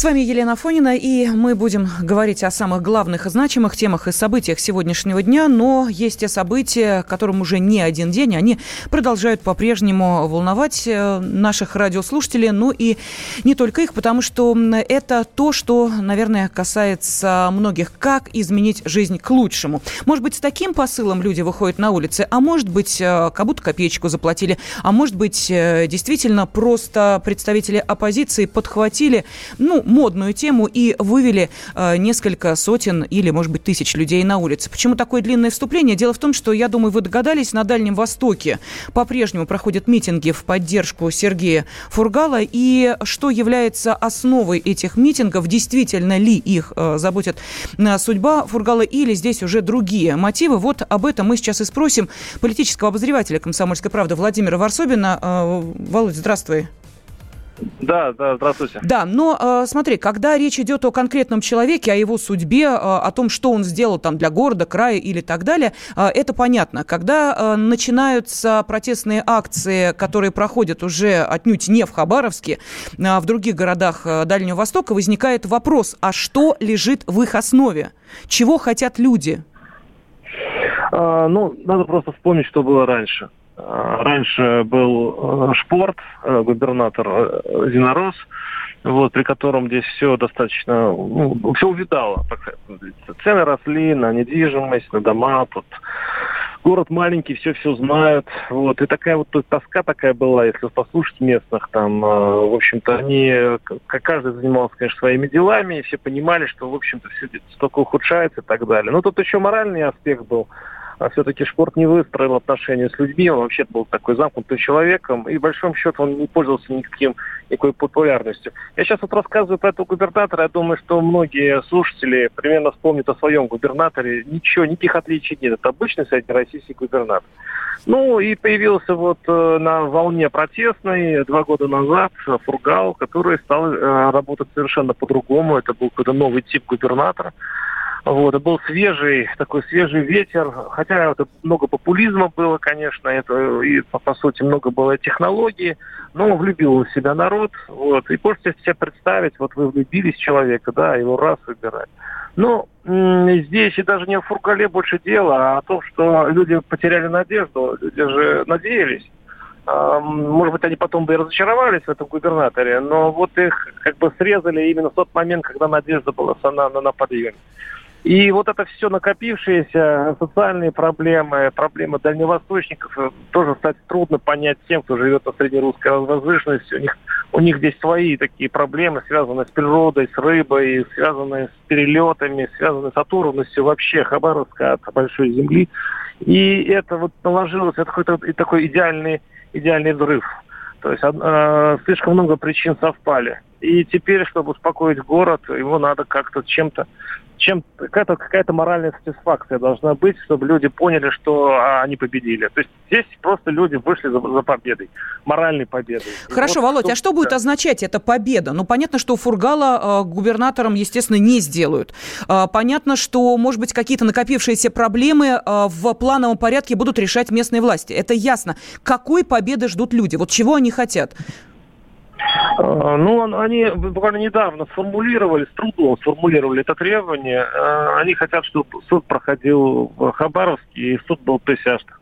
С вами Елена Фонина, и мы будем говорить о самых главных и значимых темах и событиях сегодняшнего дня, но есть те события, которым уже не один день, они продолжают по-прежнему волновать э, наших радиослушателей, ну и не только их, потому что это то, что, наверное, касается многих, как изменить жизнь к лучшему. Может быть, с таким посылом люди выходят на улицы, а может быть, э, как будто копеечку заплатили, а может быть, э, действительно просто представители оппозиции подхватили, ну, модную тему и вывели э, несколько сотен или, может быть, тысяч людей на улице. Почему такое длинное вступление? Дело в том, что, я думаю, вы догадались, на Дальнем Востоке по-прежнему проходят митинги в поддержку Сергея Фургала. И что является основой этих митингов? Действительно ли их э, заботит э, судьба Фургала или здесь уже другие мотивы? Вот об этом мы сейчас и спросим политического обозревателя «Комсомольской правды» Владимира Варсобина. Э, Володь, здравствуй. Да, да, здравствуйте. Да, но э, смотри, когда речь идет о конкретном человеке, о его судьбе, э, о том, что он сделал там для города, края или так далее, э, это понятно. Когда э, начинаются протестные акции, которые проходят уже отнюдь не в Хабаровске, а в других городах э, Дальнего Востока, возникает вопрос, а что лежит в их основе? Чего хотят люди? А, ну, надо просто вспомнить, что было раньше. А, раньше был э, Шпорт, э, губернатор э, Зинорос, вот, при котором здесь все достаточно, ну, все увидало. Цены росли на недвижимость, на дома, тут город маленький, все-все знают. Вот. И такая вот тоска такая была, если послушать местных, там, в общем-то, они, как каждый занимался, конечно, своими делами, и все понимали, что, в общем-то, все столько ухудшается и так далее. Но тут еще моральный аспект был а все-таки Шпорт не выстроил отношения с людьми, он вообще был такой замкнутым человеком, и в большом счете он не пользовался никаким, никакой популярностью. Я сейчас вот рассказываю про этого губернатора, я думаю, что многие слушатели примерно вспомнят о своем губернаторе. Ничего, никаких отличий нет. Это обычный среднероссийский губернатор. Ну и появился вот э, на волне протестной два года назад Фургал, который стал э, работать совершенно по-другому. Это был какой-то новый тип губернатора. Вот, был свежий, такой свежий ветер, хотя это много популизма было, конечно, это и, по, по сути, много было технологий, но влюбил в себя народ, вот, и можете себе представить, вот вы влюбились в человека, да, его раз выбирать. Ну, здесь и даже не о Фургале больше дело, а о том, что люди потеряли надежду, люди же надеялись. Может быть, они потом бы и разочаровались в этом губернаторе, но вот их как бы срезали именно в тот момент, когда надежда была на, на, на подъеме. И вот это все накопившиеся социальные проблемы, проблемы дальневосточников, э, тоже, кстати, трудно понять тем, кто живет на среднерусской возвышенности. У них, у них здесь свои такие проблемы, связанные с природой, с рыбой, связанные с перелетами, связанные с оторванностью вообще Хабаровска от большой земли. И это вот наложилось, это какой-то такой идеальный, идеальный взрыв. То есть э, слишком много причин совпали. И теперь, чтобы успокоить город, его надо как-то чем-то чем какая-то какая моральная сатисфакция должна быть, чтобы люди поняли, что а, они победили. То есть здесь просто люди вышли за, за победой, моральной победой. Хорошо, вот, Володь, что... а что будет означать эта победа? Ну, понятно, что Фургала э, губернатором, естественно, не сделают. Э, понятно, что, может быть, какие-то накопившиеся проблемы э, в плановом порядке будут решать местные власти. Это ясно. Какой победы ждут люди? Вот чего они хотят? А, ну, они буквально недавно сформулировали, с трудом сформулировали это требование. А, они хотят, чтобы суд проходил в Хабаровске, и суд был присяжных.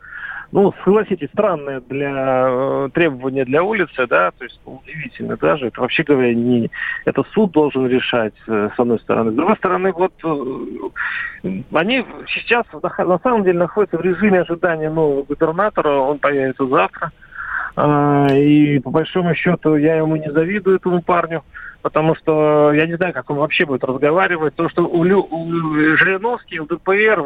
Ну, согласитесь, странное для э, требования для улицы, да, то есть удивительно даже. Это вообще говоря, не это суд должен решать, э, с одной стороны. С другой стороны, вот э, они сейчас на самом деле находятся в режиме ожидания нового губернатора, он появится завтра. И по большому счету я ему не завидую, этому парню, потому что я не знаю, как он вообще будет разговаривать. То, что у, Лю, у Жириновский, ЛДПР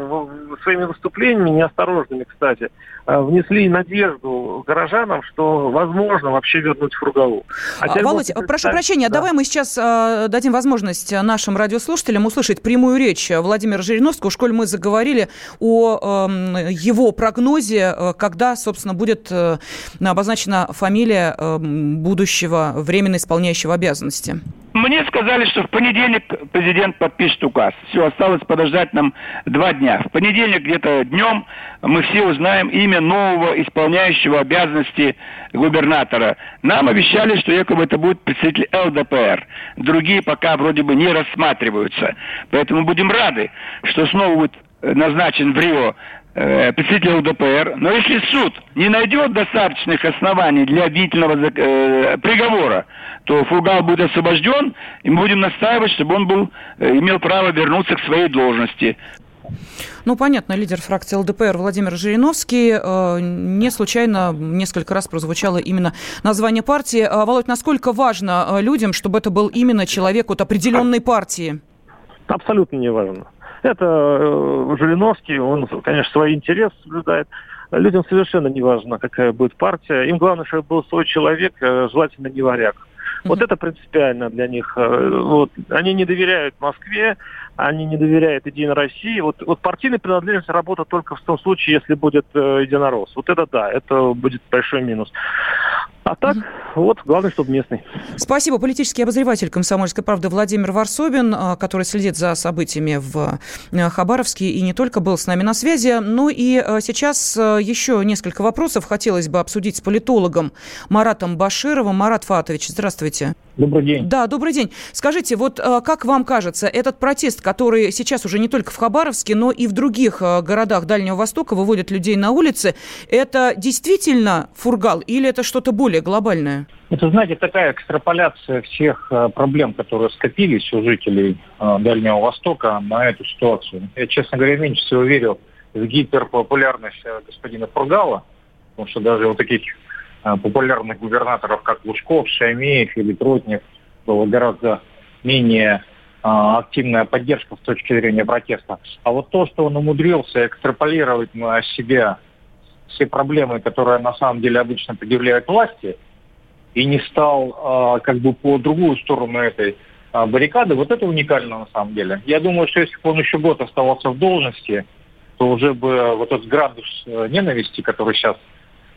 своими выступлениями, неосторожными, кстати, э, внесли надежду горожанам, что возможно вообще вернуть Фургалу. А, Володь, прошу прощения, да. давай мы сейчас э, дадим возможность нашим радиослушателям услышать прямую речь Владимира Жириновского. В школе мы заговорили о э, его прогнозе, э, когда, собственно, будет э, обозначена фамилия э, будущего временно исполняющего обязанности. Мне сказали, что в понедельник президент подпишет указ. Все, осталось подождать нам два дня. В понедельник где-то днем мы все узнаем имя нового исполняющего обязанности губернатора. Нам обещали, что якобы это будет представитель ЛДПР. Другие пока вроде бы не рассматриваются. Поэтому будем рады, что снова будет назначен в Рио э, представитель ЛДПР. Но если суд не найдет достаточных оснований для обвинительного э, приговора, то Фургал будет освобожден, и мы будем настаивать, чтобы он был, э, имел право вернуться к своей должности. Ну, понятно, лидер фракции ЛДПР Владимир Жириновский. Э, не случайно несколько раз прозвучало именно название партии. А, Володь, насколько важно э, людям, чтобы это был именно человек от определенной партии? Абсолютно не важно. Это э, Жириновский, он, конечно, свои интересы соблюдает. Людям совершенно не важно, какая будет партия. Им главное, чтобы был свой человек, желательно не варяг. Вот это принципиально для них. Э, вот. Они не доверяют Москве, они не доверяют Единой России. Вот, вот партийная принадлежность работает только в том случае, если будет э, единорос. Вот это да, это будет большой минус. А так, угу. вот, главное, чтобы местный. Спасибо. Политический обозреватель «Комсомольской правды» Владимир Варсобин, э, который следит за событиями в э, Хабаровске и не только был с нами на связи. Ну и сейчас еще несколько вопросов хотелось бы обсудить с политологом Маратом Башировым. Марат Фатович, здравствуйте. Добрый день. Да, добрый день. Скажите, вот как вам кажется, этот протест, который сейчас уже не только в Хабаровске, но и в других э, городах Дальнего Востока выводят людей на улицы. Это действительно фургал или это что-то более глобальное? Это, знаете, такая экстраполяция всех э, проблем, которые скопились у жителей э, Дальнего Востока на эту ситуацию. Я, честно говоря, меньше всего верил в гиперпопулярность господина Фургала, потому что даже вот таких популярных губернаторов, как Лужков, Шаймеев или Тротнев, было гораздо менее а, активная поддержка с точки зрения протеста. А вот то, что он умудрился экстраполировать на себя все проблемы, которые на самом деле обычно предъявляют власти, и не стал э, как бы по другую сторону этой э, баррикады, вот это уникально на самом деле. Я думаю, что если бы он еще год оставался в должности, то уже бы вот этот градус э, ненависти, который сейчас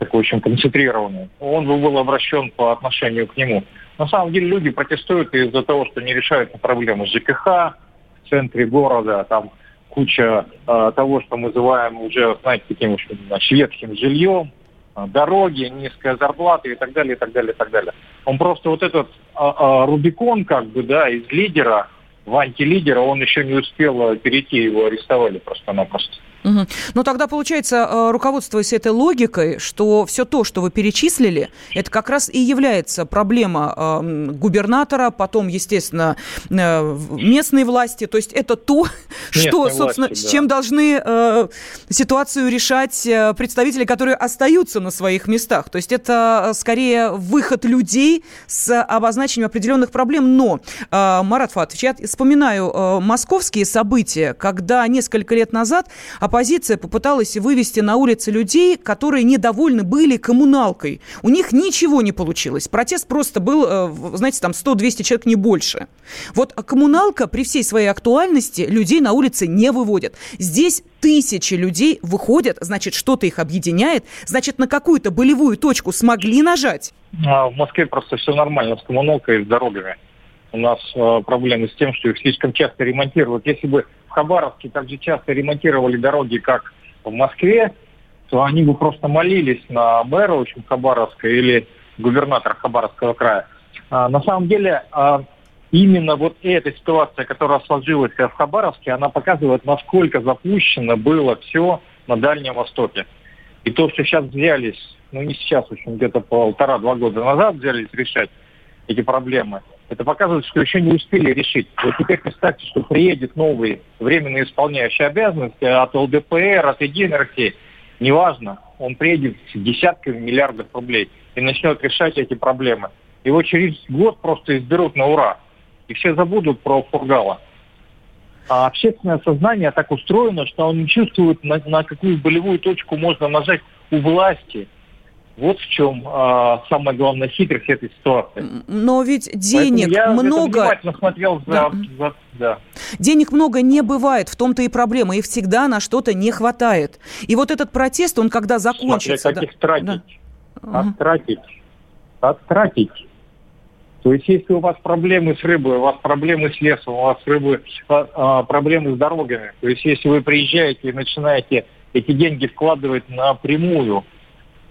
такой очень концентрированный, он бы был обращен по отношению к нему. На самом деле люди протестуют из-за того, что не решаются проблемы ЖКХ в центре города, там куча э, того, что мы называем уже, знаете, таким ветхим жильем, э, дороги, низкая зарплата и так далее, и так далее, и так далее. Он просто вот этот э, э, Рубикон, как бы, да, из лидера в антилидера, он еще не успел перейти, его арестовали просто-напросто. Угу. Ну, тогда, получается, э, руководствуясь этой логикой, что все то, что вы перечислили, это как раз и является проблема э, губернатора, потом, естественно, э, местной власти. То есть это то, Местной что, собственно, власти, да. с чем должны э, ситуацию решать представители, которые остаются на своих местах. То есть это скорее выход людей с обозначением определенных проблем. Но, э, Марат Фатович, я вспоминаю э, московские события, когда несколько лет назад оппозиция попыталась вывести на улицы людей, которые недовольны были коммуналкой. У них ничего не получилось. Протест просто был, э, знаете, там 100-200 человек, не больше. Вот коммуналка при всей своей актуальности людей на улице не выводит. Здесь тысячи людей выходят, значит, что-то их объединяет, значит, на какую-то болевую точку смогли нажать. А в Москве просто все нормально с коммуналкой и с дорогами. У нас э, проблемы с тем, что их слишком часто ремонтируют. Если бы Хабаровске так же часто ремонтировали дороги, как в Москве, то они бы просто молились на мэра в общем, Хабаровска или губернатора Хабаровского края. А, на самом деле, а, именно вот эта ситуация, которая сложилась в Хабаровске, она показывает, насколько запущено было все на Дальнем Востоке. И то, что сейчас взялись, ну не сейчас, в общем, где-то полтора-два года назад взялись решать эти проблемы – это показывает, что еще не успели решить. Вот теперь представьте, что приедет новый временно исполняющий обязанности от ЛДПР, от Единой России. Неважно, он приедет с десятками миллиардов рублей и начнет решать эти проблемы. Его через год просто изберут на ура. и все забудут про Фургала. А общественное сознание так устроено, что он не чувствует, на, на какую болевую точку можно нажать у власти. Вот в чем а, самая главная хитрость этой ситуации. Но ведь денег я много. внимательно смотрел за, Да. за- да. Денег много не бывает, в том-то и проблема. И всегда на что-то не хватает. И вот этот протест, он когда закончится... Смотря как их тратить. Да. Оттратить. Оттратить. То есть, если у вас проблемы с рыбой, у вас проблемы с лесом, у вас рыбы, а, а, проблемы с дорогами, то есть, если вы приезжаете и начинаете эти деньги вкладывать напрямую,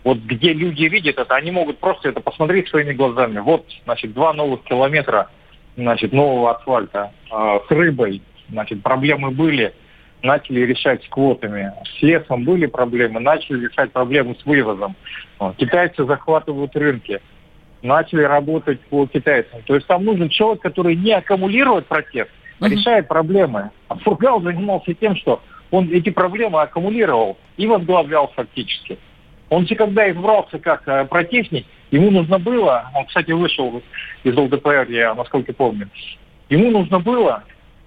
вот где люди видят это, они могут просто это посмотреть своими глазами. Вот, значит, два новых километра, значит, нового асфальта а, с рыбой, значит, проблемы были, начали решать с квотами. С лесом были проблемы, начали решать проблемы с вывозом. Китайцы захватывают рынки, начали работать по китайцам. То есть там нужен человек, который не аккумулирует протест, а решает проблемы. А Фургал занимался тем, что он эти проблемы аккумулировал и возглавлял фактически. Он же когда избрался как э, протестник, ему нужно было, он, кстати, вышел из ЛДПР, я насколько помню, ему нужно было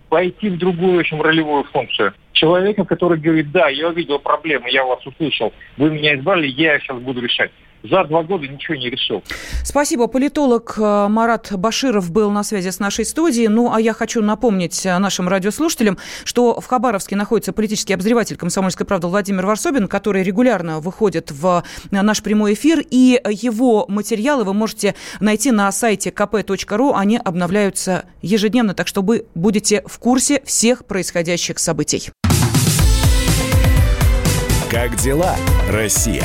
пойти в другую очень ролевую функцию. Человека, который говорит, да, я увидел проблемы, я вас услышал, вы меня избрали, я сейчас буду решать. За два года ничего не решил. Спасибо. Политолог э, Марат Баширов был на связи с нашей студией. Ну, а я хочу напомнить э, нашим радиослушателям, что в Хабаровске находится политический обозреватель «Комсомольской правды» Владимир Варсобин, который регулярно выходит в э, наш прямой эфир, и его материалы вы можете найти на сайте kp.ru. Они обновляются ежедневно, так что вы будете в курсе всех происходящих событий. Как дела, Россия?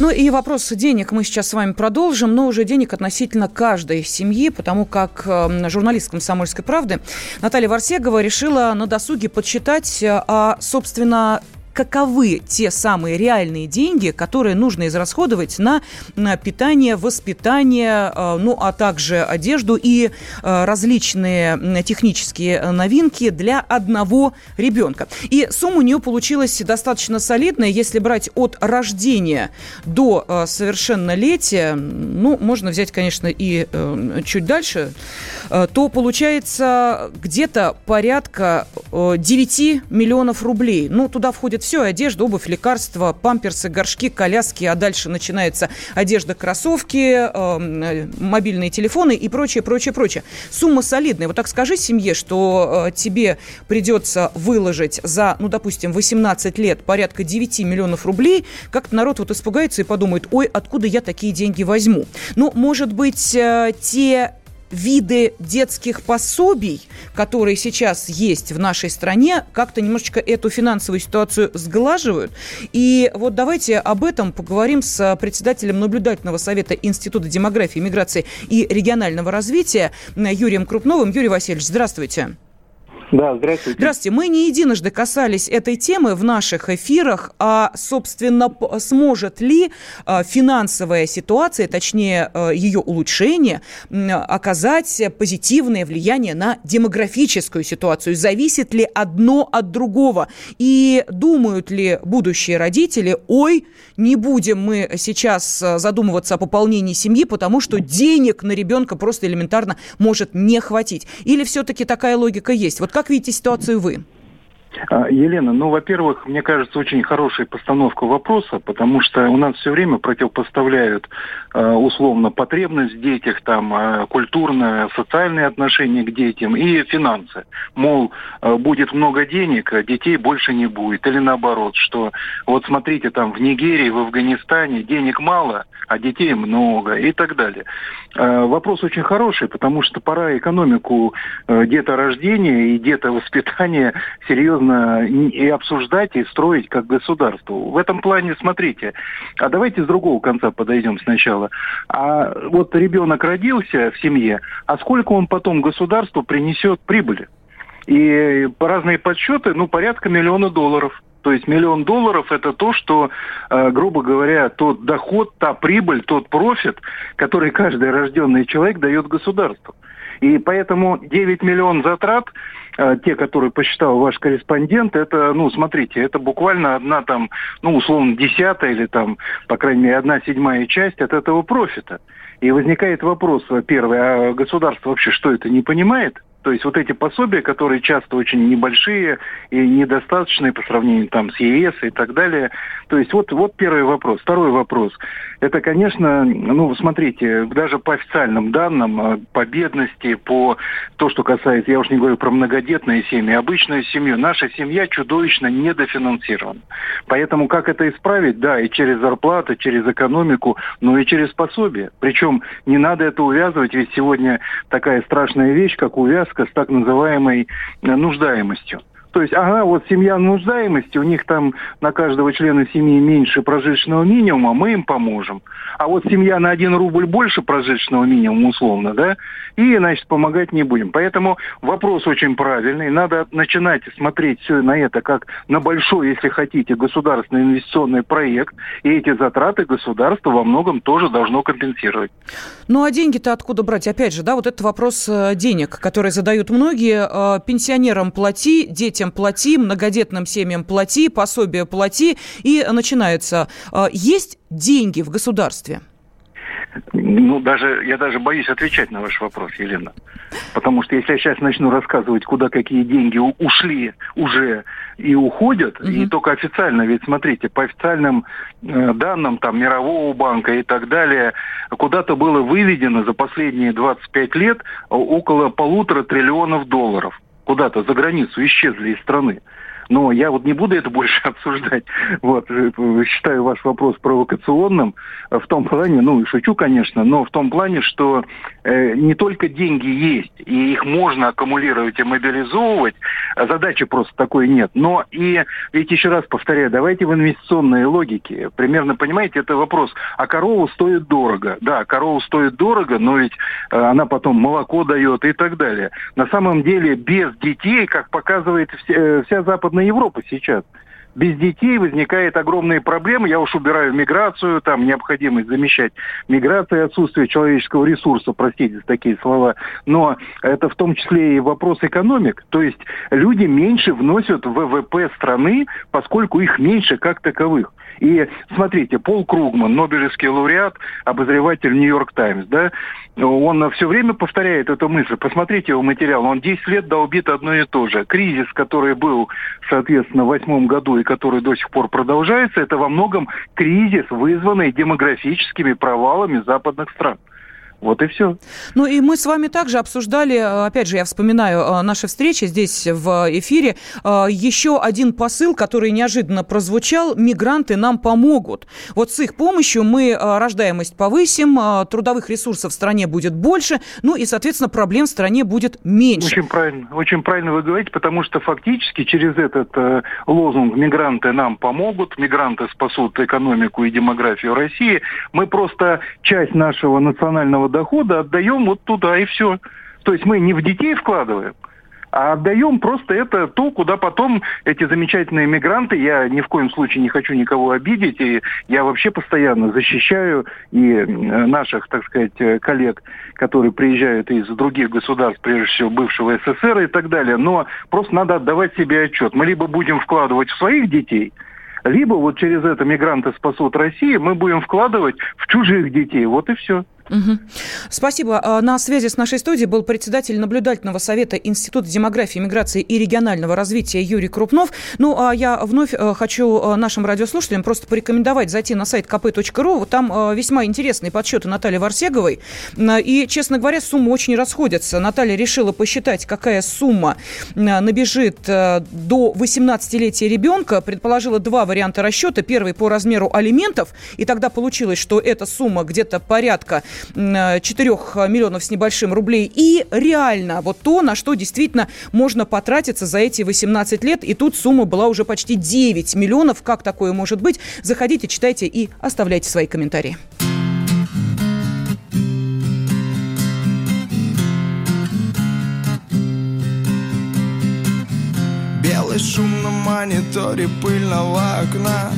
Ну и вопрос денег мы сейчас с вами продолжим, но уже денег относительно каждой семьи, потому как э, журналист «Комсомольской правды» Наталья Варсегова решила на досуге подсчитать, э, а, собственно, каковы те самые реальные деньги, которые нужно израсходовать на, на питание, воспитание, э, ну а также одежду и э, различные технические новинки для одного ребенка. И сумма у нее получилась достаточно солидная, если брать от рождения до э, совершеннолетия, ну, можно взять, конечно, и э, чуть дальше, э, то получается где-то порядка э, 9 миллионов рублей. Ну, туда входит все, одежда, обувь, лекарства, памперсы, горшки, коляски, а дальше начинается одежда, кроссовки, э, э, мобильные телефоны и прочее, прочее, прочее. Сумма солидная. Вот так скажи семье, что э, тебе придется выложить за, ну, допустим, 18 лет порядка 9 миллионов рублей, как-то народ вот испугается и подумает, ой, откуда я такие деньги возьму? Ну, может быть, э, те виды детских пособий, которые сейчас есть в нашей стране, как-то немножечко эту финансовую ситуацию сглаживают. И вот давайте об этом поговорим с председателем наблюдательного совета Института демографии, миграции и регионального развития Юрием Крупновым. Юрий Васильевич, здравствуйте. Да, здравствуйте. Здравствуйте. Мы не единожды касались этой темы в наших эфирах, а, собственно, сможет ли а, финансовая ситуация, точнее, а, ее улучшение, оказать позитивное влияние на демографическую ситуацию? Зависит ли одно от другого? И думают ли будущие родители, ой, не будем мы сейчас а, задумываться о пополнении семьи, потому что денег на ребенка просто элементарно может не хватить? Или все-таки такая логика есть? Вот как видите ситуацию вы? А, Елена, ну, во-первых, мне кажется, очень хорошая постановка вопроса, потому что у нас все время противопоставляют э, условно потребность в детях, там, э, культурное, социальные отношения к детям и финансы. Мол, будет много денег, а детей больше не будет. Или наоборот, что вот смотрите, там в Нигерии, в Афганистане денег мало, а детей много и так далее. Вопрос очень хороший, потому что пора экономику э, деторождения и детовоспитания серьезно и обсуждать, и строить как государство. В этом плане, смотрите, а давайте с другого конца подойдем сначала. А вот ребенок родился в семье, а сколько он потом государству принесет прибыли? И по разные подсчеты, ну, порядка миллиона долларов. То есть миллион долларов это то, что, э, грубо говоря, тот доход, та прибыль, тот профит, который каждый рожденный человек дает государству. И поэтому 9 миллион затрат, э, те, которые посчитал ваш корреспондент, это, ну, смотрите, это буквально одна там, ну, условно, десятая или там, по крайней мере, одна седьмая часть от этого профита. И возникает вопрос, первый, а государство вообще что это не понимает? То есть вот эти пособия, которые часто очень небольшие и недостаточные по сравнению там с ЕС и так далее. То есть вот, вот первый вопрос. Второй вопрос. Это, конечно, ну, смотрите, даже по официальным данным, э, по бедности, по то, что касается, я уж не говорю про многодетные семьи, обычную семью, наша семья чудовищно недофинансирована. Поэтому как это исправить? Да, и через зарплаты, через экономику, но и через пособие. Причем не надо это увязывать, ведь сегодня такая страшная вещь, как увяз с так называемой э, нуждаемостью. То есть, ага, вот семья нуждаемости, у них там на каждого члена семьи меньше прожиточного минимума, мы им поможем. А вот семья на один рубль больше прожиточного минимума, условно, да, и, значит, помогать не будем. Поэтому вопрос очень правильный. Надо начинать смотреть все на это как на большой, если хотите, государственный инвестиционный проект. И эти затраты государство во многом тоже должно компенсировать. Ну, а деньги-то откуда брать? Опять же, да, вот это вопрос э, денег, который задают многие. Э, пенсионерам плати, детям плати, многодетным семьям плати, пособие плати. И начинается. Э, есть деньги в государстве? Ну, даже, я даже боюсь отвечать на ваш вопрос, Елена. Потому что если я сейчас начну рассказывать, куда какие деньги ушли уже и уходят, угу. и только официально, ведь смотрите, по официальным э, данным там Мирового банка и так далее, куда-то было выведено за последние 25 лет около полутора триллионов долларов. Куда-то за границу исчезли из страны. Но я вот не буду это больше обсуждать. Вот, э, считаю ваш вопрос провокационным в том плане, ну, шучу, конечно, но в том плане, что э, не только деньги есть, и их можно аккумулировать и мобилизовывать, а задачи просто такой нет, но и, ведь еще раз повторяю, давайте в инвестиционной логике. Примерно, понимаете, это вопрос, а корова стоит дорого. Да, корова стоит дорого, но ведь э, она потом молоко дает и так далее. На самом деле, без детей, как показывает вся, э, вся западная Западная Европа сейчас. Без детей возникает огромные проблемы. Я уж убираю миграцию, там необходимость замещать миграцию, отсутствие человеческого ресурса, простите за такие слова. Но это в том числе и вопрос экономик. То есть люди меньше вносят в ВВП страны, поскольку их меньше как таковых. И смотрите, Пол Кругман, Нобелевский лауреат, обозреватель Нью-Йорк Таймс, да, он все время повторяет эту мысль. Посмотрите его материал. Он 10 лет долбит одно и то же. Кризис, который был, соответственно, в восьмом году и который до сих пор продолжается, это во многом кризис, вызванный демографическими провалами западных стран. Вот и все. Ну и мы с вами также обсуждали, э, опять же, я вспоминаю э, наши встречи здесь в эфире, э, еще один посыл, который неожиданно прозвучал, мигранты нам помогут. Вот с их помощью мы рождаемость повысим, трудовых ресурсов в стране будет больше, ну и, соответственно, проблем в стране будет меньше. Очень правильно, очень правильно вы говорите, потому что фактически через этот э, лозунг «мигранты нам помогут», «мигранты спасут экономику и демографию России», мы просто часть нашего национального дохода отдаем вот туда и все. То есть мы не в детей вкладываем, а отдаем просто это то, куда потом эти замечательные мигранты, я ни в коем случае не хочу никого обидеть, и я вообще постоянно защищаю и наших, так сказать, коллег, которые приезжают из других государств, прежде всего бывшего СССР и так далее, но просто надо отдавать себе отчет. Мы либо будем вкладывать в своих детей, либо вот через это мигранты спасут Россию, мы будем вкладывать в чужих детей. Вот и все. Угу. Спасибо. А, на связи с нашей студией был председатель наблюдательного совета Института демографии, миграции и регионального развития Юрий Крупнов. Ну, а я вновь э, хочу э, нашим радиослушателям просто порекомендовать зайти на сайт kp.ru. Там э, весьма интересные подсчеты Натальи Варсеговой. И, честно говоря, суммы очень расходятся. Наталья решила посчитать, какая сумма набежит до 18-летия ребенка. Предположила два варианта расчета. Первый по размеру алиментов. И тогда получилось, что эта сумма где-то порядка 4 миллионов с небольшим рублей. И реально вот то, на что действительно можно потратиться за эти 18 лет. И тут сумма была уже почти 9 миллионов. Как такое может быть? Заходите, читайте и оставляйте свои комментарии. Белый шум на мониторе пыльного окна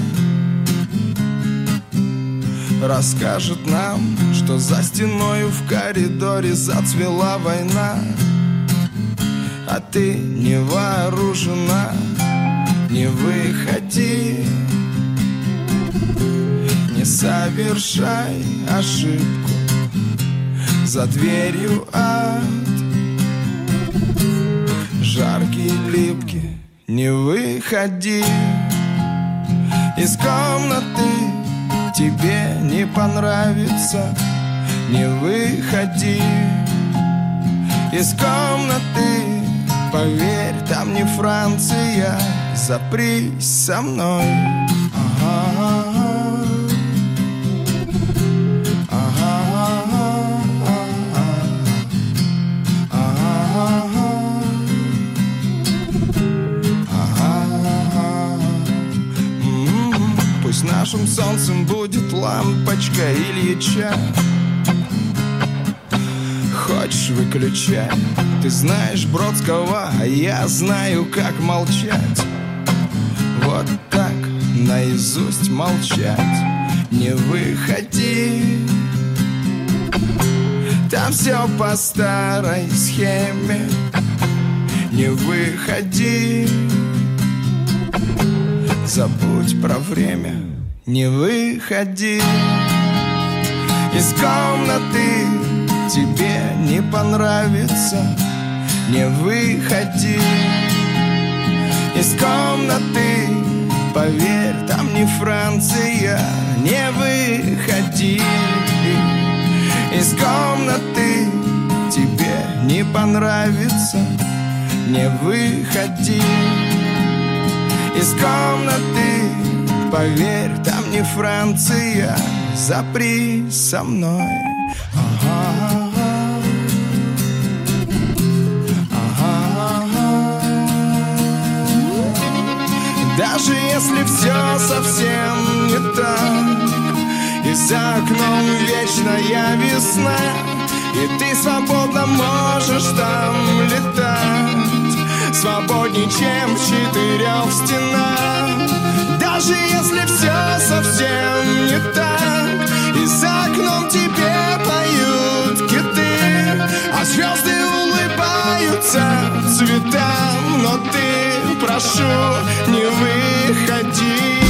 Расскажет нам, что за стеною в коридоре зацвела война. А ты не вооружена, не выходи. Не совершай ошибку За дверью ад. Жаркий, липкий, не выходи Из комнаты тебе не понравится Не выходи из комнаты Поверь, там не Франция Запрись со мной Ага. Нашим солнцем будет лампочка Ильича Хочешь выключай. Ты знаешь Бродского, а я знаю, как молчать. Вот так наизусть молчать Не выходи. Там все по старой схеме. Не выходи. Забудь про время Не выходи Из комнаты. Тебе не понравится. Не выходи Из комнаты. Поверь, там не Франция. Не выходи Из комнаты. Тебе не понравится. Не выходи из комнаты Поверь, там не Франция Запри со мной. Ага. Даже если все совсем не так И за окном вечная весна И ты свободно можешь там летать Свободней, чем в четырех стенах Даже если все совсем не так И за окном тебе поют киты А звезды улыбаются цветам. Но ты, прошу, не выходи